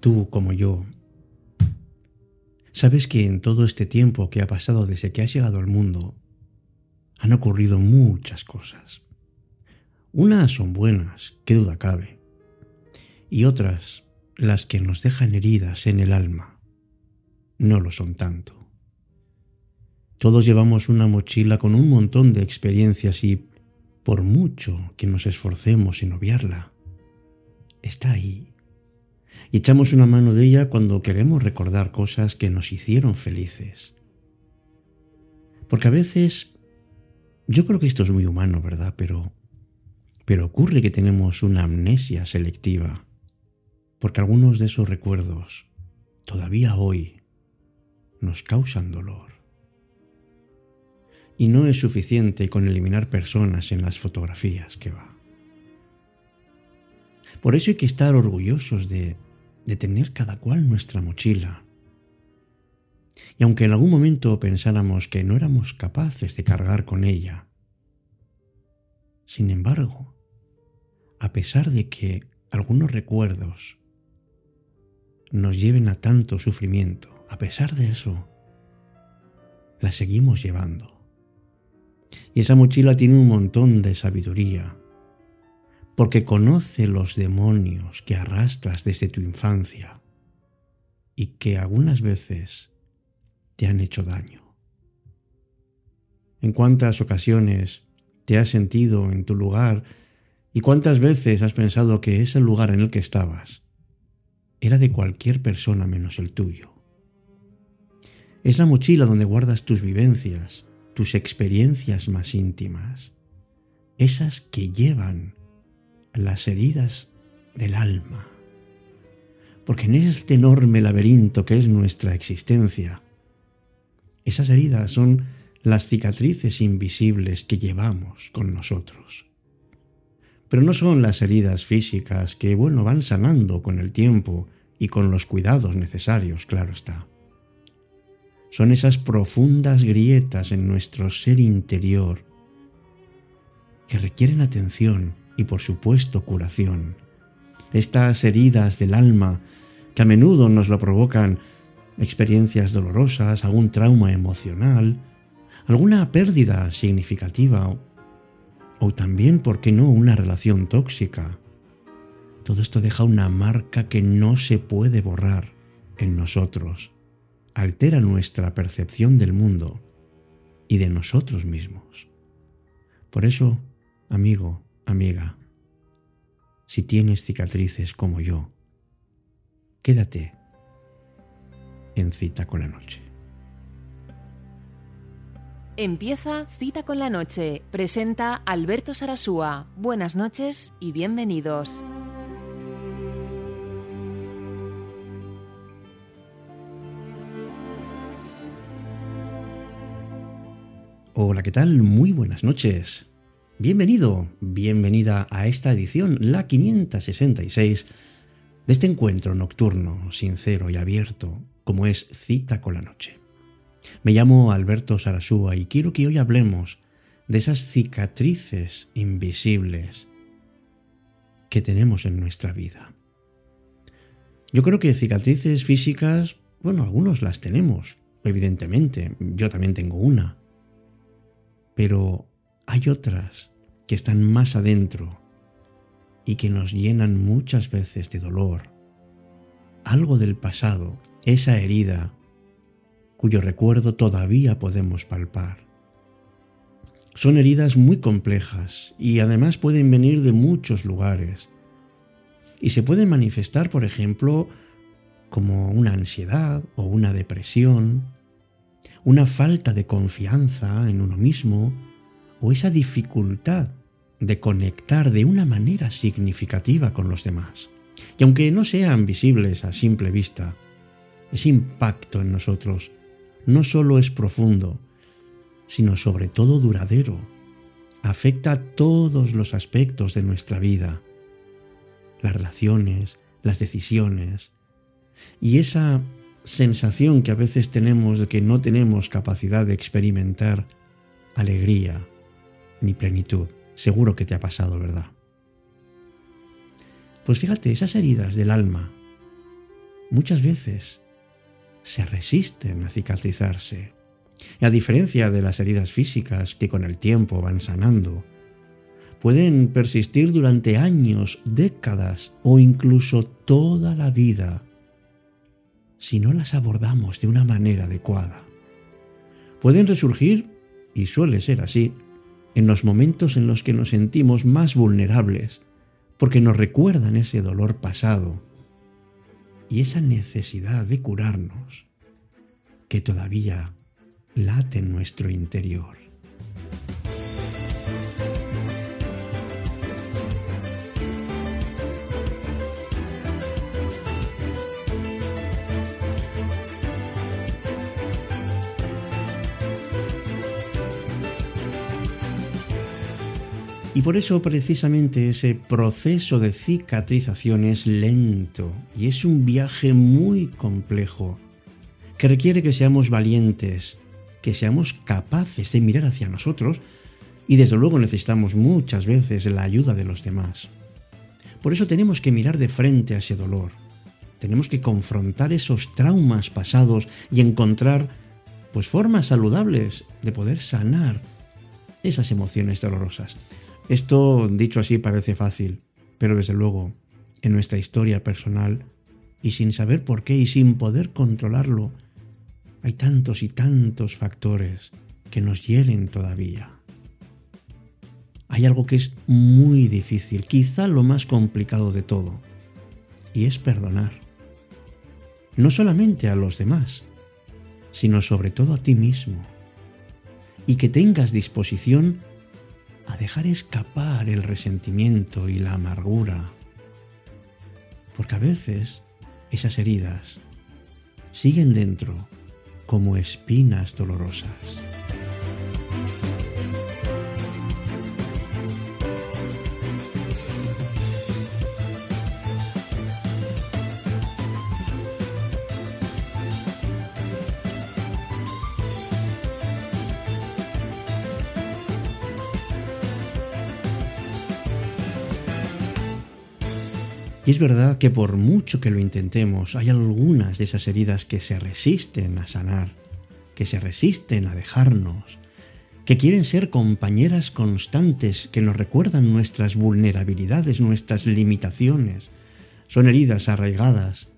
tú como yo, sabes que en todo este tiempo que ha pasado desde que has llegado al mundo, han ocurrido muchas cosas. Unas son buenas, qué duda cabe, y otras, las que nos dejan heridas en el alma, no lo son tanto. Todos llevamos una mochila con un montón de experiencias y, por mucho que nos esforcemos en obviarla, está ahí. Y echamos una mano de ella cuando queremos recordar cosas que nos hicieron felices. Porque a veces, yo creo que esto es muy humano, ¿verdad? Pero, pero ocurre que tenemos una amnesia selectiva. Porque algunos de esos recuerdos, todavía hoy, nos causan dolor. Y no es suficiente con eliminar personas en las fotografías que va. Por eso hay que estar orgullosos de, de tener cada cual nuestra mochila. Y aunque en algún momento pensáramos que no éramos capaces de cargar con ella, sin embargo, a pesar de que algunos recuerdos nos lleven a tanto sufrimiento, a pesar de eso, la seguimos llevando. Y esa mochila tiene un montón de sabiduría, porque conoce los demonios que arrastras desde tu infancia y que algunas veces te han hecho daño. ¿En cuántas ocasiones te has sentido en tu lugar y cuántas veces has pensado que ese lugar en el que estabas era de cualquier persona menos el tuyo? Es la mochila donde guardas tus vivencias, tus experiencias más íntimas, esas que llevan las heridas del alma. Porque en este enorme laberinto que es nuestra existencia, esas heridas son las cicatrices invisibles que llevamos con nosotros. Pero no son las heridas físicas que, bueno, van sanando con el tiempo y con los cuidados necesarios, claro está son esas profundas grietas en nuestro ser interior que requieren atención y por supuesto curación. Estas heridas del alma que a menudo nos lo provocan experiencias dolorosas, algún trauma emocional, alguna pérdida significativa o también, ¿por qué no?, una relación tóxica. Todo esto deja una marca que no se puede borrar en nosotros altera nuestra percepción del mundo y de nosotros mismos. Por eso, amigo, amiga, si tienes cicatrices como yo, quédate en cita con la noche. Empieza Cita con la Noche. Presenta Alberto Sarasúa. Buenas noches y bienvenidos. Hola, ¿qué tal? Muy buenas noches. Bienvenido, bienvenida a esta edición, la 566, de este encuentro nocturno, sincero y abierto, como es Cita con la Noche. Me llamo Alberto Sarasúa y quiero que hoy hablemos de esas cicatrices invisibles que tenemos en nuestra vida. Yo creo que cicatrices físicas, bueno, algunos las tenemos, evidentemente, yo también tengo una pero hay otras que están más adentro y que nos llenan muchas veces de dolor. Algo del pasado, esa herida, cuyo recuerdo todavía podemos palpar. Son heridas muy complejas y además pueden venir de muchos lugares. Y se pueden manifestar, por ejemplo, como una ansiedad o una depresión, una falta de confianza en uno mismo o esa dificultad de conectar de una manera significativa con los demás. Y aunque no sean visibles a simple vista, ese impacto en nosotros no solo es profundo, sino sobre todo duradero. Afecta a todos los aspectos de nuestra vida, las relaciones, las decisiones, y esa sensación que a veces tenemos de que no tenemos capacidad de experimentar alegría ni plenitud. Seguro que te ha pasado, ¿verdad? Pues fíjate, esas heridas del alma muchas veces se resisten a cicatrizarse. a diferencia de las heridas físicas que con el tiempo van sanando, pueden persistir durante años, décadas o incluso toda la vida si no las abordamos de una manera adecuada. Pueden resurgir, y suele ser así, en los momentos en los que nos sentimos más vulnerables, porque nos recuerdan ese dolor pasado y esa necesidad de curarnos que todavía late en nuestro interior. Y por eso precisamente ese proceso de cicatrización es lento y es un viaje muy complejo que requiere que seamos valientes, que seamos capaces de mirar hacia nosotros y desde luego necesitamos muchas veces la ayuda de los demás. Por eso tenemos que mirar de frente a ese dolor. Tenemos que confrontar esos traumas pasados y encontrar pues formas saludables de poder sanar esas emociones dolorosas. Esto, dicho así, parece fácil, pero desde luego, en nuestra historia personal, y sin saber por qué y sin poder controlarlo, hay tantos y tantos factores que nos hieren todavía. Hay algo que es muy difícil, quizá lo más complicado de todo, y es perdonar. No solamente a los demás, sino sobre todo a ti mismo. Y que tengas disposición a dejar escapar el resentimiento y la amargura. Porque a veces esas heridas siguen dentro como espinas dolorosas. Y es verdad que por mucho que lo intentemos, hay algunas de esas heridas que se resisten a sanar, que se resisten a dejarnos, que quieren ser compañeras constantes que nos recuerdan nuestras vulnerabilidades, nuestras limitaciones. Son heridas arraigadas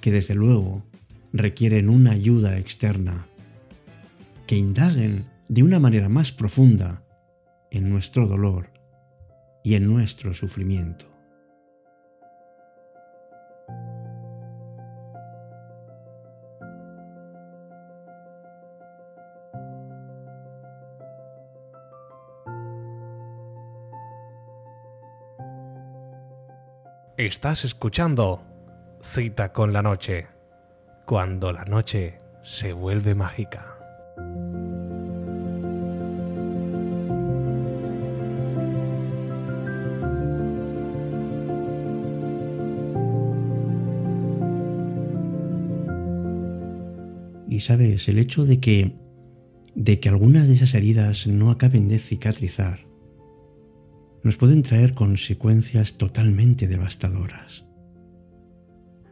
que desde luego requieren una ayuda externa, que indaguen de una manera más profunda en nuestro dolor y en nuestro sufrimiento. Estás escuchando Cita con la Noche, cuando la noche se vuelve mágica. Y sabes, el hecho de que de que algunas de esas heridas no acaben de cicatrizar nos pueden traer consecuencias totalmente devastadoras.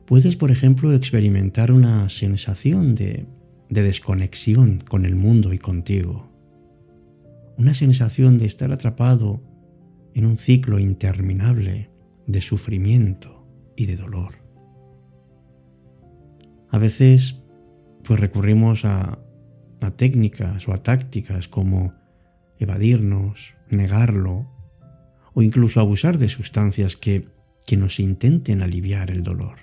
Puedes, por ejemplo, experimentar una sensación de, desconexión con el mundo y contigo. Una sensación de estar atrapado en un ciclo interminable de sufrimiento y de dolor. A veces, pues recurrimos a, a técnicas o a tácticas como evadirnos, negarlo o incluso abusar de sustancias que, que nos intenten aliviar el dolor.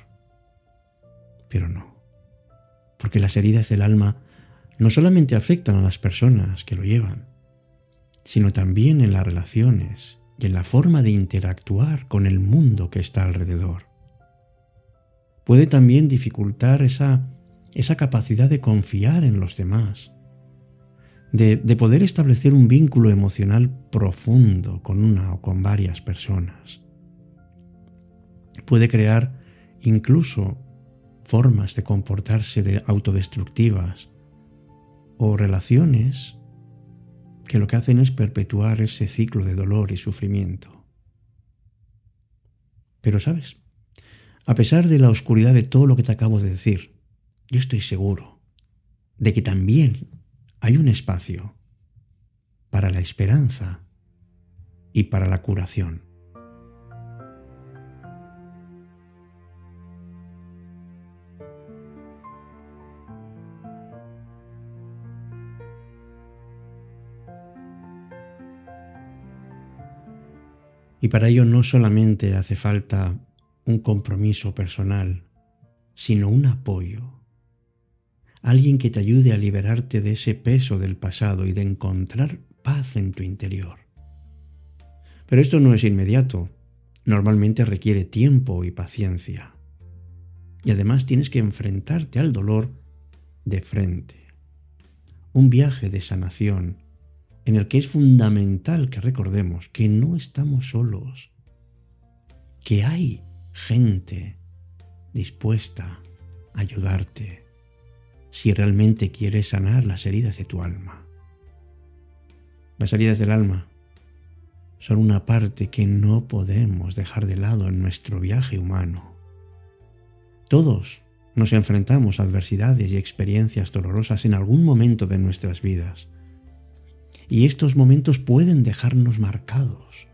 Pero no, porque las heridas del alma no solamente afectan a las personas que lo llevan, sino también en las relaciones y en la forma de interactuar con el mundo que está alrededor. Puede también dificultar esa, esa capacidad de confiar en los demás, de, poder establecer un vínculo emocional profundo con una o con varias personas. Puede crear incluso formas de comportarse de autodestructivas o relaciones que lo que hacen es perpetuar ese ciclo de dolor y sufrimiento. Pero sabes, A pesar de la oscuridad de todo lo que te acabo de decir, yo estoy seguro de que también hay un espacio para la esperanza y para la curación. Y para ello no solamente hace falta un compromiso personal, sino un apoyo. Alguien que te ayude a liberarte de ese peso del pasado y de encontrar paz en tu interior. Pero esto no es inmediato. Normalmente requiere tiempo y paciencia. Y además tienes que enfrentarte al dolor de frente. Un viaje de sanación en el que es fundamental que recordemos que no estamos solos, que hay gente dispuesta a ayudarte si realmente quieres sanar las heridas de tu alma. Las heridas del alma son una parte que no podemos dejar de lado en nuestro viaje humano. Todos nos enfrentamos a adversidades y experiencias dolorosas en algún momento de nuestras vidas y estos momentos pueden dejarnos marcados.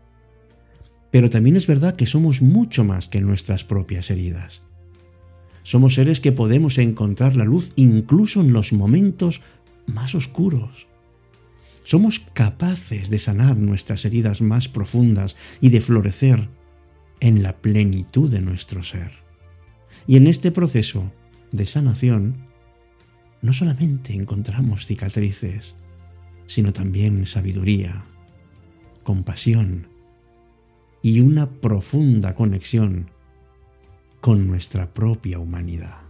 Pero también es verdad que somos mucho más que nuestras propias heridas. Somos seres que podemos encontrar la luz incluso en los momentos más oscuros. Somos capaces de sanar nuestras heridas más profundas y de florecer en la plenitud de nuestro ser. Y en este proceso de sanación, no solamente encontramos cicatrices, sino también sabiduría, compasión y una profunda conexión con nuestra propia humanidad.